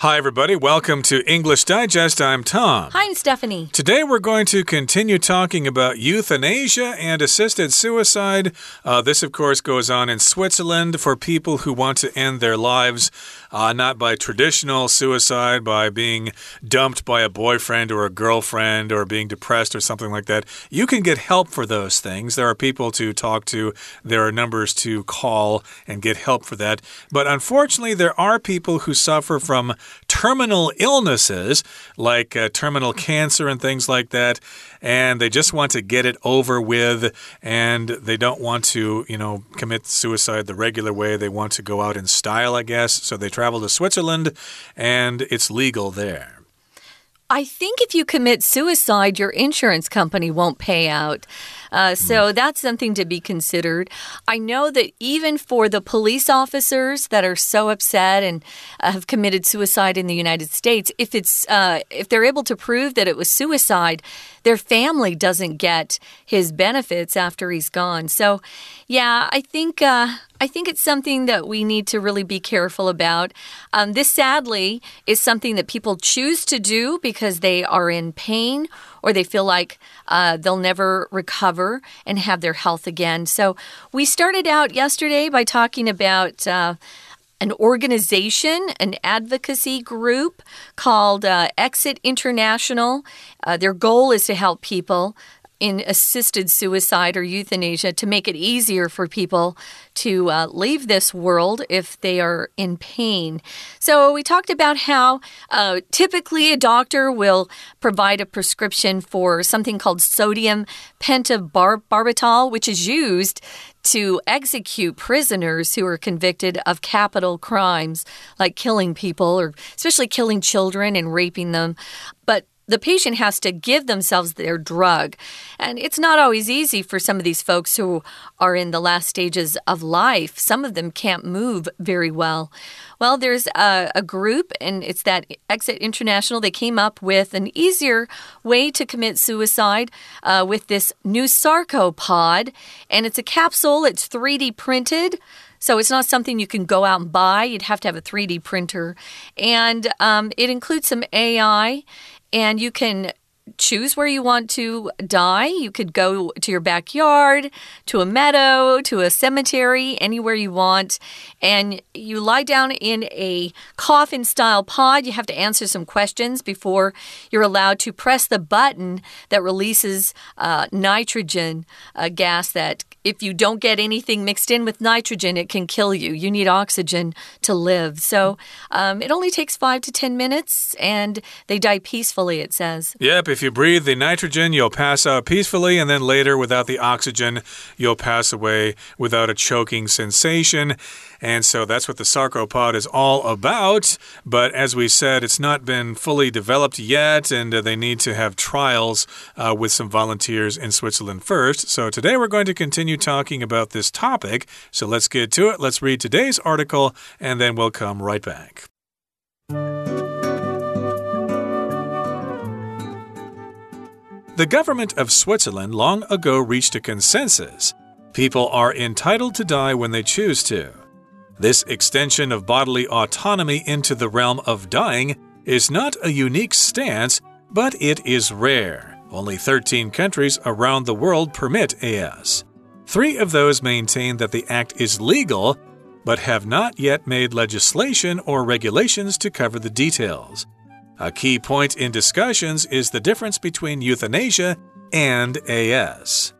Hi, everybody. Welcome to English Digest. I'm Tom. Hi, I'm Stephanie. Today, we're going to continue talking about euthanasia and assisted suicide. Uh, this, of course, goes on in Switzerland for people who want to end their lives uh, not by traditional suicide, by being dumped by a boyfriend or a girlfriend or being depressed or something like that. You can get help for those things. There are people to talk to, there are numbers to call and get help for that. But unfortunately, there are people who suffer from terminal illnesses like uh, terminal cancer and things like that, and they just want to get it over with, and they don't want to, you know, commit suicide the regular way. They want to go out in style, I guess. So they travel to Switzerland, and it's legal there. I think if you commit suicide, your insurance company won't pay out. Uh, so that's something to be considered. I know that even for the police officers that are so upset and uh, have committed suicide in the United States, if it's uh, if they're able to prove that it was suicide, their family doesn't get his benefits after he's gone. So, yeah, I think uh, I think it's something that we need to really be careful about. Um, this, sadly, is something that people choose to do because they are in pain or they feel like uh, they'll never recover and have their health again. So we started out yesterday by talking about. Uh, an organization, an advocacy group called uh, Exit International. Uh, their goal is to help people in assisted suicide or euthanasia to make it easier for people to uh, leave this world if they are in pain. So, we talked about how uh, typically a doctor will provide a prescription for something called sodium pentobarbital, which is used to execute prisoners who are convicted of capital crimes like killing people or especially killing children and raping them. But the patient has to give themselves their drug. And it's not always easy for some of these folks who are in the last stages of life. Some of them can't move very well. Well, there's a, a group, and it's that Exit International. They came up with an easier way to commit suicide uh, with this new sarcopod. And it's a capsule, it's 3D printed. So it's not something you can go out and buy. You'd have to have a 3D printer. And um, it includes some AI and you can choose where you want to die. You could go to your backyard, to a meadow, to a cemetery, anywhere you want. And you lie down in a coffin style pod. You have to answer some questions before you're allowed to press the button that releases uh, nitrogen, a gas that if you don't get anything mixed in with nitrogen, it can kill you. You need oxygen to live. So um, it only takes five to 10 minutes and they die peacefully, it says. Yep, if you breathe the nitrogen, you'll pass out peacefully, and then later, without the oxygen, you'll pass away without a choking sensation. And so that's what the sarcopod is all about. But as we said, it's not been fully developed yet, and uh, they need to have trials uh, with some volunteers in Switzerland first. So today we're going to continue talking about this topic. So let's get to it. Let's read today's article, and then we'll come right back. The government of Switzerland long ago reached a consensus. People are entitled to die when they choose to. This extension of bodily autonomy into the realm of dying is not a unique stance, but it is rare. Only 13 countries around the world permit AS. Three of those maintain that the act is legal, but have not yet made legislation or regulations to cover the details. A key point in discussions is the difference between euthanasia and AS.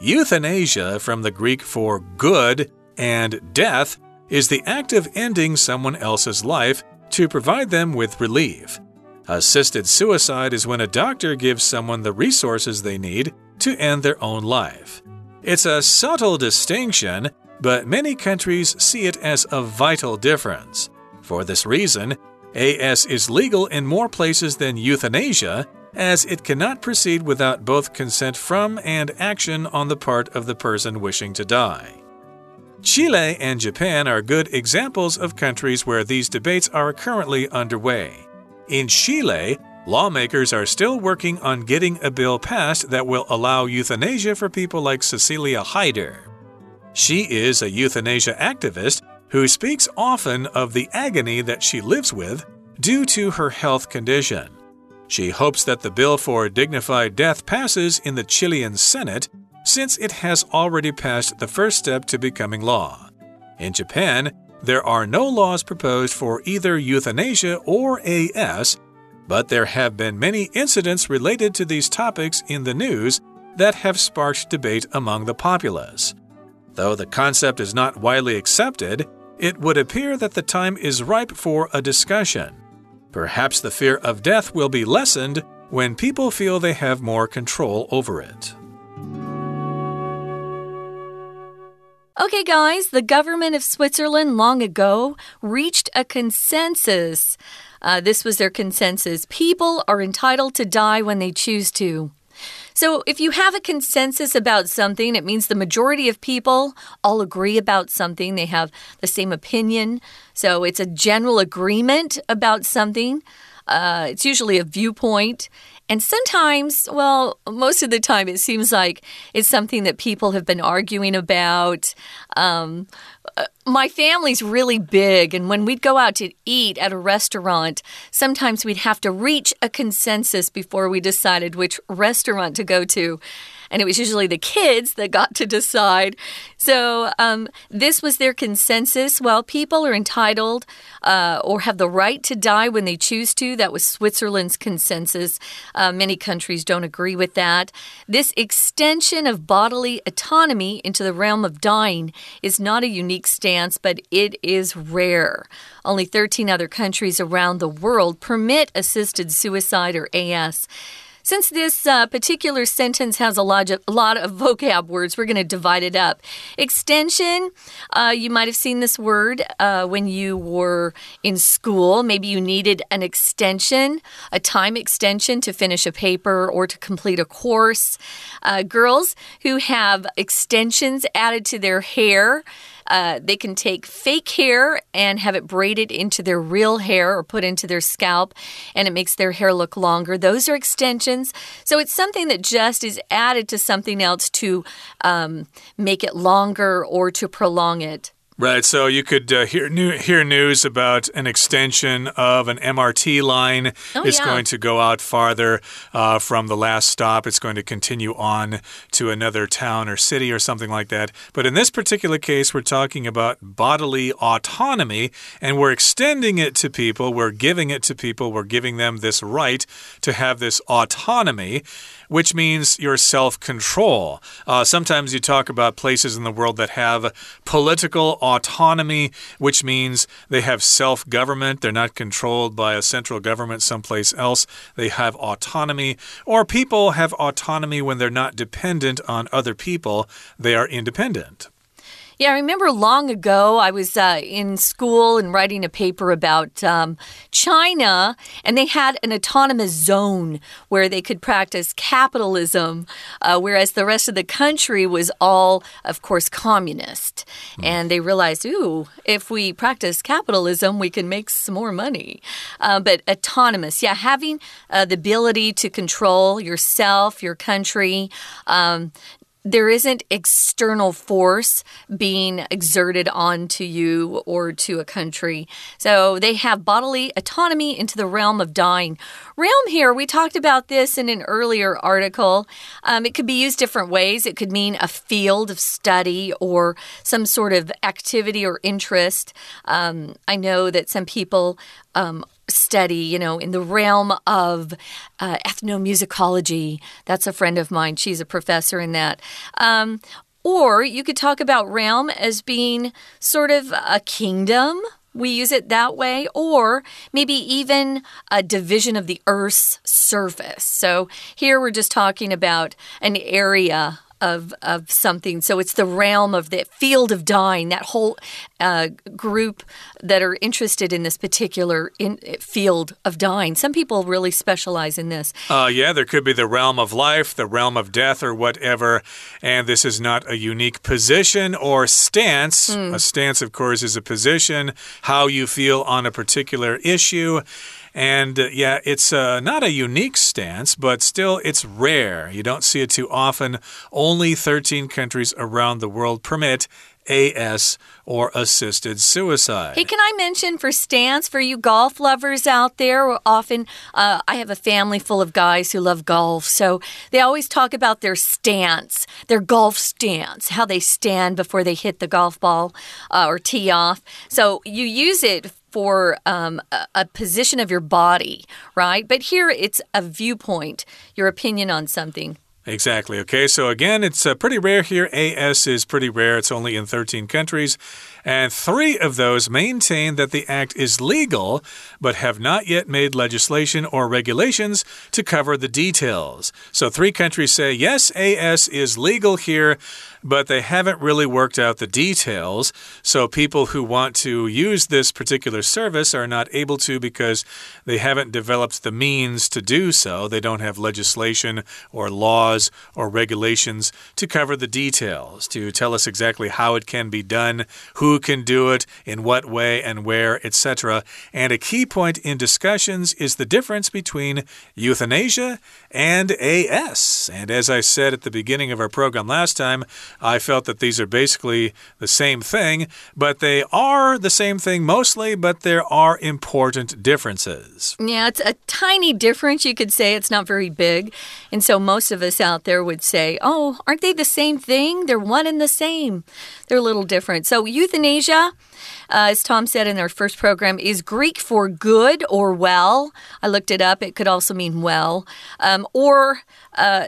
Euthanasia, from the Greek for good and death, is the act of ending someone else's life to provide them with relief. Assisted suicide is when a doctor gives someone the resources they need to end their own life. It's a subtle distinction, but many countries see it as a vital difference. For this reason, AS is legal in more places than euthanasia, as it cannot proceed without both consent from and action on the part of the person wishing to die. Chile and Japan are good examples of countries where these debates are currently underway. In Chile, lawmakers are still working on getting a bill passed that will allow euthanasia for people like Cecilia Heyder. She is a euthanasia activist who speaks often of the agony that she lives with due to her health condition. She hopes that the bill for dignified death passes in the Chilean Senate since it has already passed the first step to becoming law. In Japan, there are no laws proposed for either euthanasia or AS, but there have been many incidents related to these topics in the news that have sparked debate among the populace. Though the concept is not widely accepted, it would appear that the time is ripe for a discussion. Perhaps the fear of death will be lessened when people feel they have more control over it. Okay, guys, the government of Switzerland long ago reached a consensus. Uh, this was their consensus. People are entitled to die when they choose to. So, if you have a consensus about something, it means the majority of people all agree about something. They have the same opinion. So, it's a general agreement about something. Uh, it's usually a viewpoint. And sometimes, well, most of the time, it seems like it's something that people have been arguing about. Um, my family's really big, and when we'd go out to eat at a restaurant, sometimes we'd have to reach a consensus before we decided which restaurant to go to and it was usually the kids that got to decide. So um, this was their consensus. Well, people are entitled uh, or have the right to die when they choose to. That was Switzerland's consensus. Uh, many countries don't agree with that. This extension of bodily autonomy into the realm of dying is not a unique stance, but it is rare. Only 13 other countries around the world permit assisted suicide or AS. Since this uh, particular sentence has a lot of, a lot of vocab words, we're going to divide it up. Extension, uh, you might have seen this word uh, when you were in school. Maybe you needed an extension, a time extension to finish a paper or to complete a course. Uh, girls who have extensions added to their hair. Uh, they can take fake hair and have it braided into their real hair or put into their scalp, and it makes their hair look longer. Those are extensions. So it's something that just is added to something else to um, make it longer or to prolong it. Right, so you could uh, hear new, hear news about an extension of an MRT line. Oh, it's yeah. going to go out farther uh, from the last stop. It's going to continue on to another town or city or something like that. But in this particular case, we're talking about bodily autonomy, and we're extending it to people. We're giving it to people. We're giving them this right to have this autonomy which means your self control. Uh, sometimes you talk about places in the world that have political autonomy, which means they have self government. They're not controlled by a central government someplace else. They have autonomy. Or people have autonomy when they're not dependent on other people, they are independent. Yeah, I remember long ago I was uh, in school and writing a paper about um, China, and they had an autonomous zone where they could practice capitalism, uh, whereas the rest of the country was all, of course, communist. Mm. And they realized, ooh, if we practice capitalism, we can make some more money. Uh, but autonomous, yeah, having uh, the ability to control yourself, your country, um, there isn't external force being exerted onto you or to a country. So they have bodily autonomy into the realm of dying. Realm here, we talked about this in an earlier article. Um, it could be used different ways. It could mean a field of study or some sort of activity or interest. Um, I know that some people um, study, you know, in the realm of uh, ethnomusicology. That's a friend of mine. She's a professor in that. Um, or you could talk about realm as being sort of a kingdom. We use it that way, or maybe even a division of the Earth's surface. So here we're just talking about an area of of something. So it's the realm of the field of dying. That whole uh, group that are interested in this particular in, field of dying. Some people really specialize in this. Uh, yeah, there could be the realm of life, the realm of death, or whatever. And this is not a unique position or stance. Mm. A stance, of course, is a position, how you feel on a particular issue. And uh, yeah, it's uh, not a unique stance, but still it's rare. You don't see it too often. Only 13 countries around the world permit AS or assisted suicide. Hey, can I mention for stance for you golf lovers out there? Often, uh, I have a family full of guys who love golf, so they always talk about their stance, their golf stance, how they stand before they hit the golf ball uh, or tee off. So you use it for um, a, a, position of your body, right? But here it's a viewpoint, your opinion on something. Exactly. Okay. So again, it's uh, pretty rare here. AS is pretty rare. It's only in 13 countries. And three of those maintain that the act is legal, but have not yet made legislation or regulations to cover the details. So three countries say, yes, AS is legal here, but they haven't really worked out the details. So people who want to use this particular service are not able to because they haven't developed the means to do so. They don't have legislation or laws or regulations to cover the details, to tell us exactly how it can be done, who can do it, in what way and where, etc. And a key point in discussions is the difference between euthanasia and AS. And as I said at the beginning of our program last time, I felt that these are basically the same thing, but they are the same thing mostly, but there are important differences. Yeah, it's a tiny difference. You could say it's not very big. And so most of us out there would say, oh, aren't they the same thing? They're one and the same. They're a little different. So, euthanasia. Uh, as Tom said in our first program, is Greek for good or well. I looked it up. It could also mean well, um, or uh,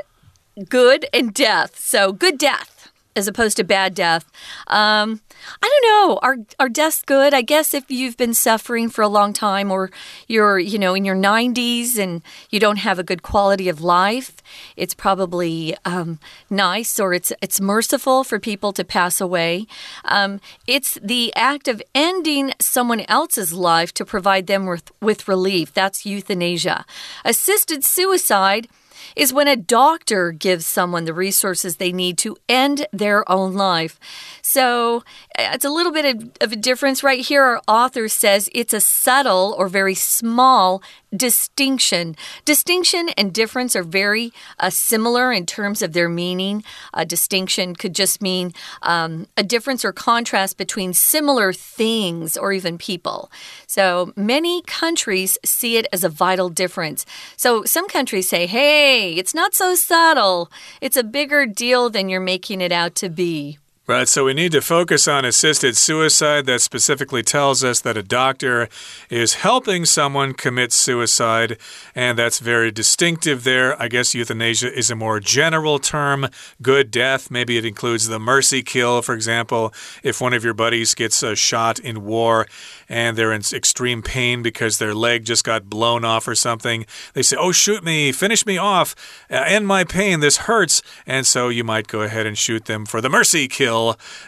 good and death. So, good death as opposed to bad death. Um, I don't know. Are are deaths good? I guess if you've been suffering for a long time, or you're you know in your 90s and you don't have a good quality of life, it's probably um, nice or it's it's merciful for people to pass away. Um, it's the act of ending someone else's life to provide them with with relief. That's euthanasia. Assisted suicide is when a doctor gives someone the resources they need to end their own life. So uh, it's a little bit of, of a difference right here. Our author says it's a subtle or very small distinction. Distinction and difference are very uh, similar in terms of their meaning. A distinction could just mean um, a difference or contrast between similar things or even people. So many countries see it as a vital difference. So some countries say, hey, it's not so subtle, it's a bigger deal than you're making it out to be. Right, so we need to focus on assisted suicide. That specifically tells us that a doctor is helping someone commit suicide, and that's very distinctive there. I guess euthanasia is a more general term. Good death, maybe it includes the mercy kill, for example. If one of your buddies gets a shot in war and they're in extreme pain because their leg just got blown off or something, they say, Oh, shoot me, finish me off, uh, end my pain, this hurts. And so you might go ahead and shoot them for the mercy kill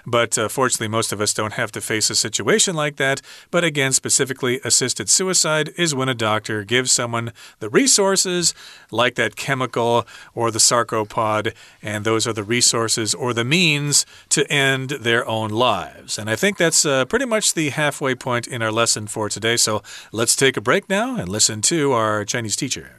But uh, fortunately, most of us don't have to face a situation like that. But again, specifically, assisted suicide is when a doctor gives someone the resources, like that chemical or the sarcopod, and those are the resources or the means to end their own lives. And I think that's uh, pretty much the halfway point in our lesson for today. So let's take a break now and listen to our Chinese teacher.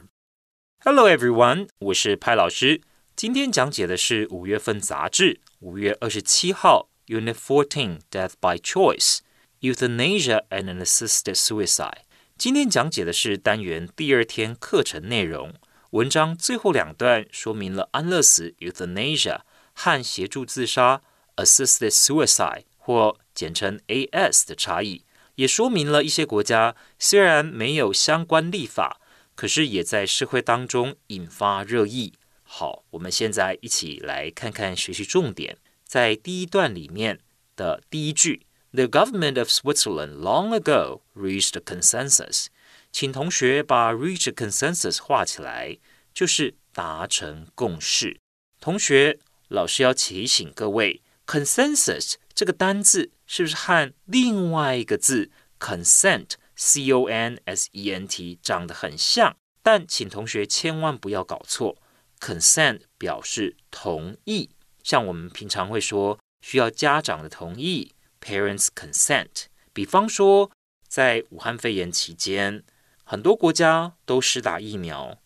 Hello everyone，我是派老师。今天讲解的是五月份杂志 五月二十七号，Unit Fourteen Death by Choice Euthanasia and an Assisted Suicide。今天讲解的是单元第二天课程内容。文章最后两段说明了安乐死 （Euthanasia） 和协助自杀 （Assisted Suicide） 或简称 AS 的差异，也说明了一些国家虽然没有相关立法，可是也在社会当中引发热议。好，我们现在一起来看看学习重点。在第一段里面的第一句，The government of Switzerland long ago reached a consensus。请同学把 reach a consensus 画起来，就是达成共识。同学，老师要提醒各位，consensus 这个单字是不是和另外一个字 consent（c o n s e n t） 长得很像？但请同学千万不要搞错。Consent 表示同意，像我们平常会说需要家长的同意，parents consent。比方说，在武汉肺炎期间，很多国家都施打疫苗，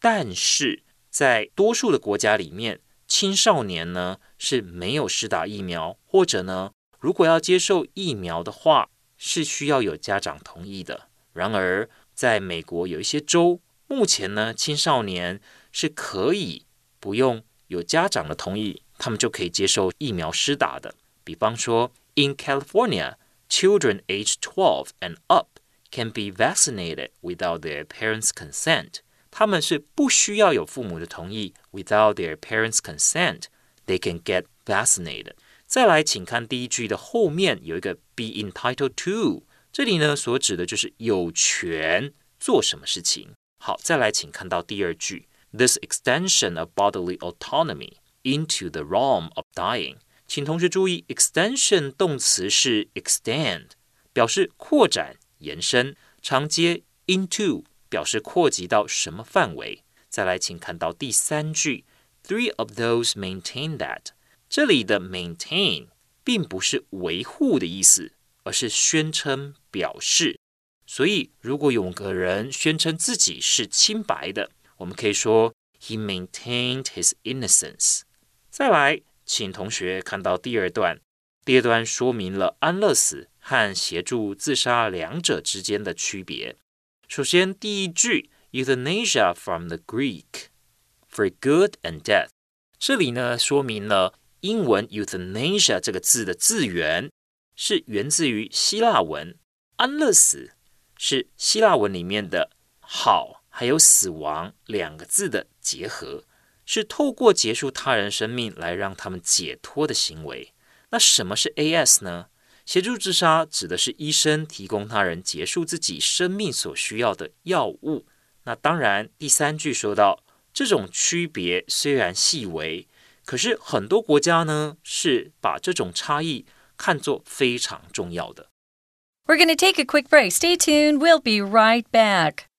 但是在多数的国家里面，青少年呢是没有施打疫苗，或者呢如果要接受疫苗的话，是需要有家长同意的。然而，在美国有一些州，目前呢，青少年是可以不用有家长的同意，他们就可以接受疫苗施打的。比方说，In California, children aged 12 and up can be vaccinated without their parents' consent. 他们是不需要有父母的同意，without their parents' consent, they can get vaccinated. 再来，请看第一句的后面有一个 be entitled to，这里呢所指的就是有权做什么事情。好，再来，请看到第二句 ，this extension of bodily autonomy into the realm of dying。请同学注意，extension 动词是 extend，表示扩展、延伸，常接 into，表示扩及到什么范围。再来，请看到第三句，three of those maintain that。这里的 maintain 并不是维护的意思，而是宣称、表示。所以，如果有个人宣称自己是清白的， 我们可以说 He maintained his innocence。再来，请同学看到第二段，第二段说明了安乐死和协助自杀两者之间的区别。首先，第一句 euthanasia from the Greek for good and death，这里呢说明了。英文 euthanasia 这个字的字源是源自于希腊文，安乐死是希腊文里面的“好”还有“死亡”两个字的结合，是透过结束他人生命来让他们解脱的行为。那什么是 AS 呢？协助自杀指的是医生提供他人结束自己生命所需要的药物。那当然，第三句说到这种区别虽然细微。可是很多国家呢，是把这种差异看作非常重要的。We're going to take a quick break. Stay tuned. We'll be right back.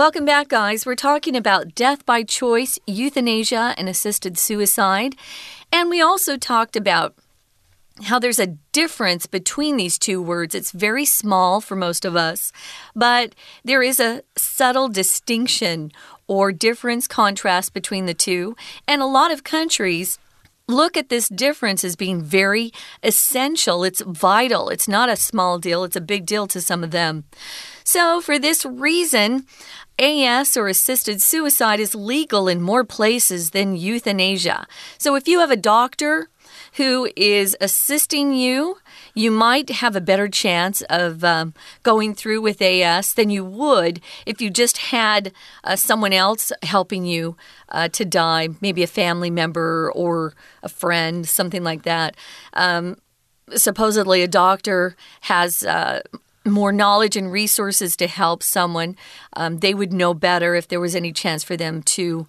Welcome back, guys. We're talking about death by choice, euthanasia, and assisted suicide. And we also talked about how there's a difference between these two words. It's very small for most of us, but there is a subtle distinction or difference, contrast between the two. And a lot of countries look at this difference as being very essential. It's vital. It's not a small deal, it's a big deal to some of them. So, for this reason, AS or assisted suicide is legal in more places than euthanasia. So if you have a doctor who is assisting you, you might have a better chance of um, going through with AS than you would if you just had uh, someone else helping you uh, to die, maybe a family member or a friend, something like that. Um, supposedly, a doctor has. Uh, more knowledge and resources to help someone, um, they would know better if there was any chance for them to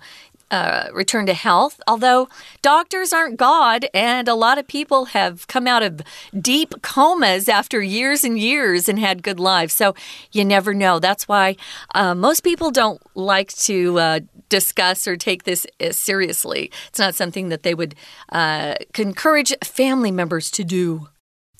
uh, return to health. Although doctors aren't God, and a lot of people have come out of deep comas after years and years and had good lives. So you never know. That's why uh, most people don't like to. Uh, discuss or take this uh, seriously. It's not something that they would uh, encourage family members to do.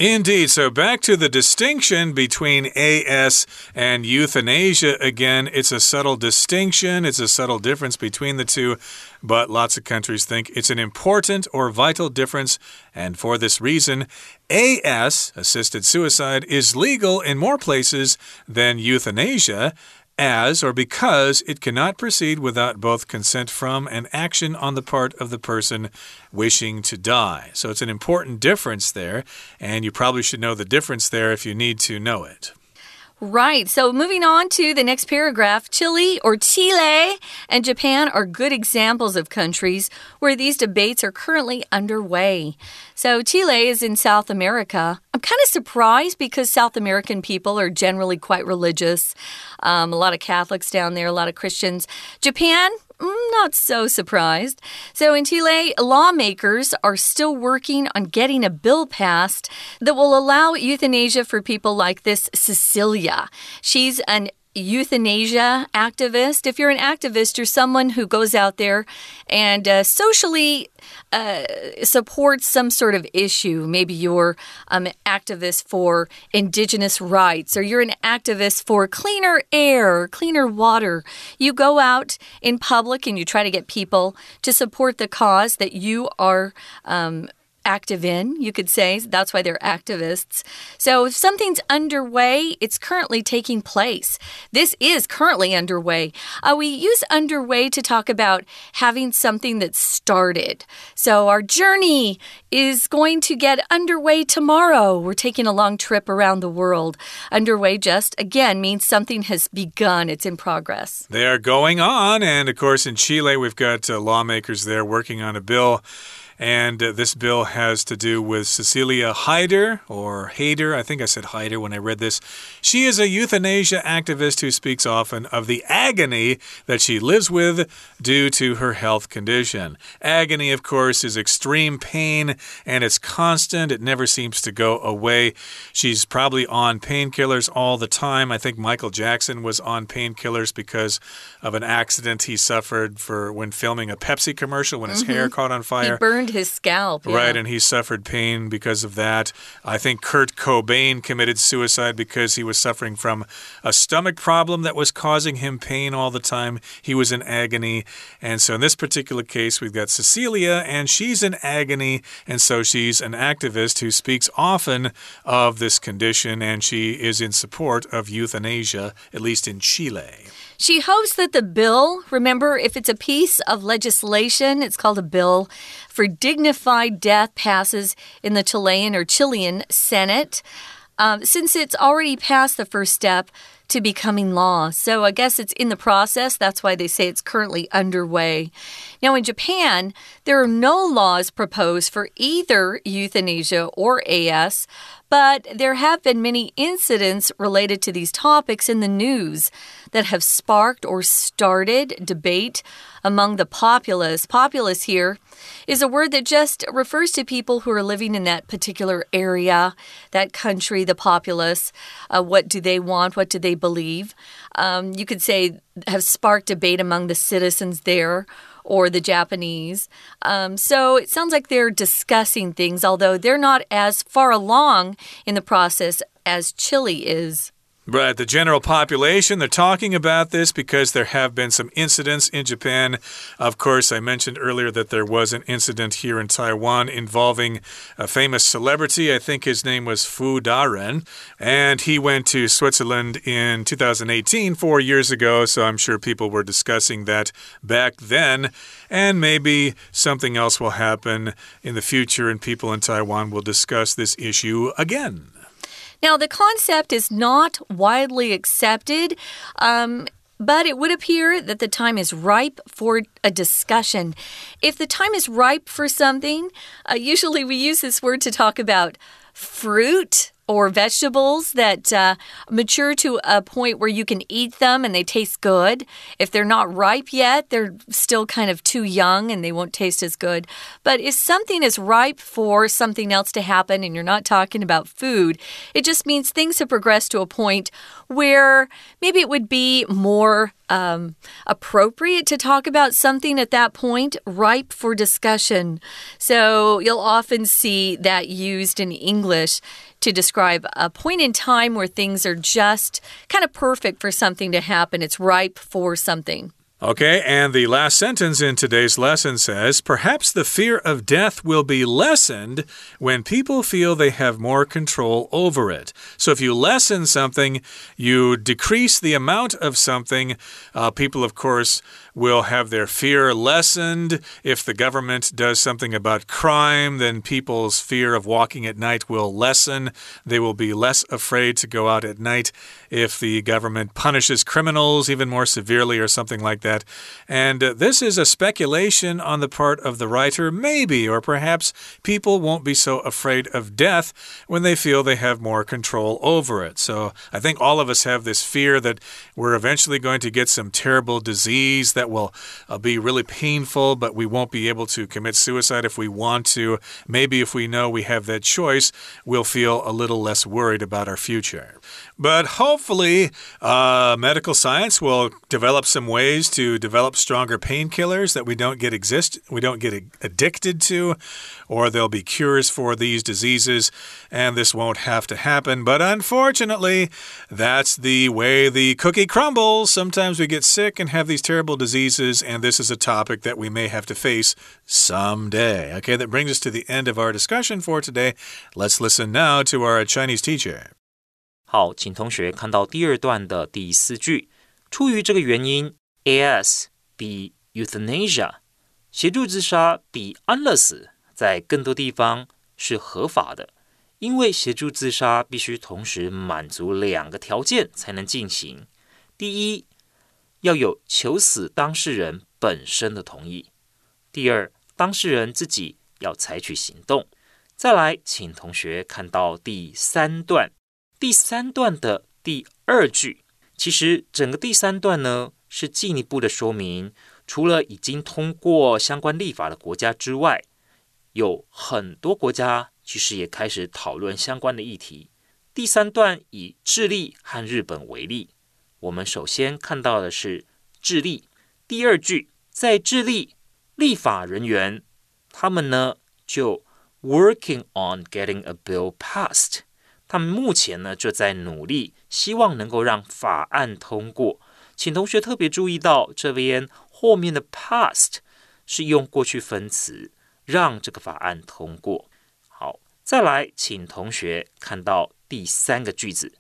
Indeed. So back to the distinction between AS and euthanasia. Again, it's a subtle distinction, it's a subtle difference between the two, but lots of countries think it's an important or vital difference. And for this reason, AS, assisted suicide, is legal in more places than euthanasia as or because it cannot proceed without both consent from and action on the part of the person wishing to die. So it's an important difference there, and you probably should know the difference there if you need to know it. Right. So moving on to the next paragraph, Chile or Chile and Japan are good examples of countries where these debates are currently underway. So Chile is in South America. I'm kind of surprised because South American people are generally quite religious. Um, a lot of Catholics down there, a lot of Christians. Japan, Mm, not so surprised. So, in Chile, lawmakers are still working on getting a bill passed that will allow euthanasia for people like this Cecilia. She's an euthanasia activist. If you're an activist, you're someone who goes out there and uh, socially uh, supports some sort of issue. Maybe you're um, an activist for indigenous rights, or you're an activist for cleaner air, cleaner water. You go out in public and you try to get people to support the cause that you are. Um, active in, you could say. That's why they're activists. So if something's underway, it's currently taking place. This is currently underway. Uh, we use underway to talk about having something that started. So our journey is going to get underway tomorrow. We're taking a long trip around the world. Underway just, again, means something has begun, it's in progress. They are going on. And of course, in Chile, we've got uh, lawmakers there working on a bill and uh, this bill has to do with Cecilia Hyder, or Hayder. I think I said Hyder when I read this. She is a euthanasia activist who speaks often of the agony that she lives with due to her health condition. Agony, of course, is extreme pain and it's constant, it never seems to go away. She's probably on painkillers all the time. I think Michael Jackson was on painkillers because of an accident he suffered for when filming a Pepsi commercial when his mm -hmm. hair mm-hmm. caught on fire. He burned his scalp. Yeah. Right, and he suffered pain because of that. I think Kurt Cobain committed suicide because he was suffering from a stomach problem that was causing him pain all the time. He was in agony. And so in this particular case, we've got Cecilia, and she's in agony. And so she's an activist who speaks often of this condition, and she is in support of euthanasia, at least in Chile. She hopes that the bill, remember, if it's a piece of legislation, it's called a bill for dignified death, passes in the Chilean or Chilean Senate. Um, since it's already passed the first step, to becoming law. So I guess it's in the process. That's why they say it's currently underway. Now, in Japan, there are no laws proposed for either euthanasia or AS, but there have been many incidents related to these topics in the news that have sparked or started debate among the populace. Populace here is a word that just refers to people who are living in that particular area, that country, the populace. Uh, what do they want? What do they believe? Um, you could say have sparked debate among the citizens there or the Japanese. Um, so it sounds like they're discussing things, although they're not as far along in the process as Chile is. Right, the general population, they're talking about this because there have been some incidents in Japan. Of course, I mentioned earlier that there was an incident here in Taiwan involving a famous celebrity. I think his name was Fu Daren, and he went to Switzerland in 2018, four years ago. So I'm sure people were discussing that back then. And maybe something else will happen in the future, and people in Taiwan will discuss this issue again. Now, the concept is not widely accepted. Um, but it would appear that the time is ripe for a discussion. If the time is ripe for something, uh, usually we use this word to talk about fruit or vegetables that uh, mature to a point where you can eat them and they taste good. If they're not ripe yet, they're still kind of too young and they won't taste as good. But if something is ripe for something else to happen and you're not talking about food, it just means things have progressed to a point where maybe it would be more um, appropriate to talk about something at that point, ripe for discussion. So you'll often see that used in English to describe a point in time where things are just kind of perfect for something to happen. It's ripe for something. Okay, and the last sentence in today's lesson says Perhaps the fear of death will be lessened when people feel they have more control over it. So, if you lessen something, you decrease the amount of something. Uh, people, of course, will have their fear lessened. If the government does something about crime, then people's fear of walking at night will lessen. They will be less afraid to go out at night. If the government punishes criminals even more severely or something like that, that. And uh, this is a speculation on the part of the writer, maybe, or perhaps people won't be so afraid of death when they feel they have more control over it. So I think all of us have this fear that we're eventually going to get some terrible disease that will uh, be really painful, but we won't be able to commit suicide if we want to. Maybe if we know we have that choice, we'll feel a little less worried about our future. But hopefully, uh, medical science will develop some ways to develop stronger painkillers that we don't get exist we don't get addicted to, or there'll be cures for these diseases, and this won't have to happen. But unfortunately, that's the way the cookie crumbles. Sometimes we get sick and have these terrible diseases, and this is a topic that we may have to face someday. Okay, that brings us to the end of our discussion for today. Let's listen now to our Chinese teacher. 好，请同学看到第二段的第四句。出于这个原因 ，AS 比 euthanasia 协助自杀比安乐死在更多地方是合法的，因为协助自杀必须同时满足两个条件才能进行：第一，要有求死当事人本身的同意；第二，当事人自己要采取行动。再来，请同学看到第三段。第三段的第二句，其实整个第三段呢是进一步的说明，除了已经通过相关立法的国家之外，有很多国家其实也开始讨论相关的议题。第三段以智利和日本为例，我们首先看到的是智利。第二句，在智利，立法人员他们呢就 working on getting a bill passed。他们目前呢就在努力，希望能够让法案通过。请同学特别注意到，这边后面的 past 是用过去分词，让这个法案通过。好，再来，请同学看到第三个句子，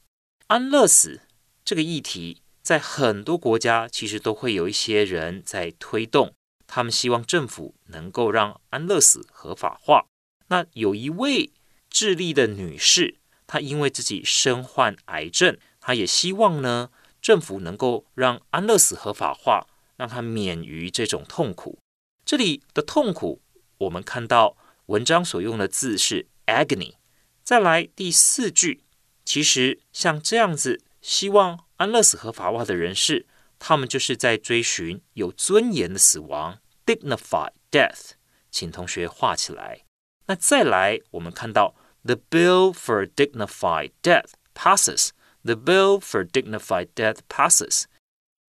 安乐死这个议题，在很多国家其实都会有一些人在推动，他们希望政府能够让安乐死合法化。那有一位智利的女士。她因为自己身患癌症，她也希望呢，政府能够让安乐死合法化，让他免于这种痛苦。这里的痛苦，我们看到文章所用的字是 agony。再来第四句，其实像这样子希望安乐死合法化的人士，他们就是在追寻有尊严的死亡 （dignified death）。请同学画起来。那再来，我们看到。The bill for dignified death passes. The bill for dignified death passes.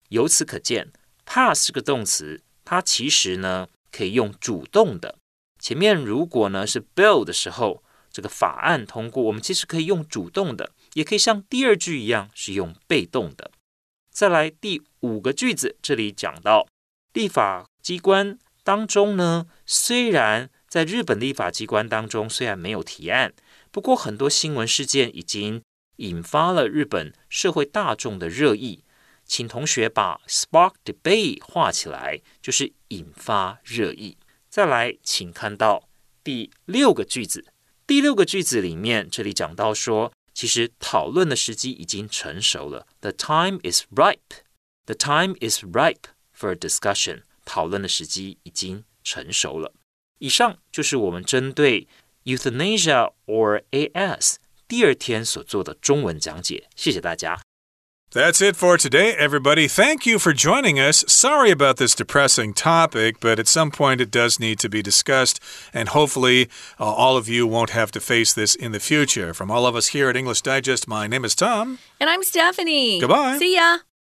由此可见，pass 这个动词，它其实呢可以用主动的。前面如果呢是 bill 的时候，这个法案通过，我们其实可以用主动的，也可以像第二句一样是用被动的。再来第五个句子，这里讲到立法机关当中呢，虽然在日本立法机关当中，虽然没有提案，不过很多新闻事件已经引发了日本社会大众的热议。请同学把 spark debate 画起来，就是引发热议。再来，请看到第六个句子。第六个句子里面，这里讲到说，其实讨论的时机已经成熟了。The time is ripe. The time is ripe for discussion. 讨论的时机已经成熟了。以上就是我们针对 euthanasia or AS 第二天所做的中文讲解。谢谢大家。That's it for today, everybody. Thank you for joining us. Sorry about this depressing topic, but at some point it does need to be discussed, and hopefully uh, all of you won't have to face this in the future. From all of us here at English Digest, my name is Tom. And I'm Stephanie. Goodbye. See ya.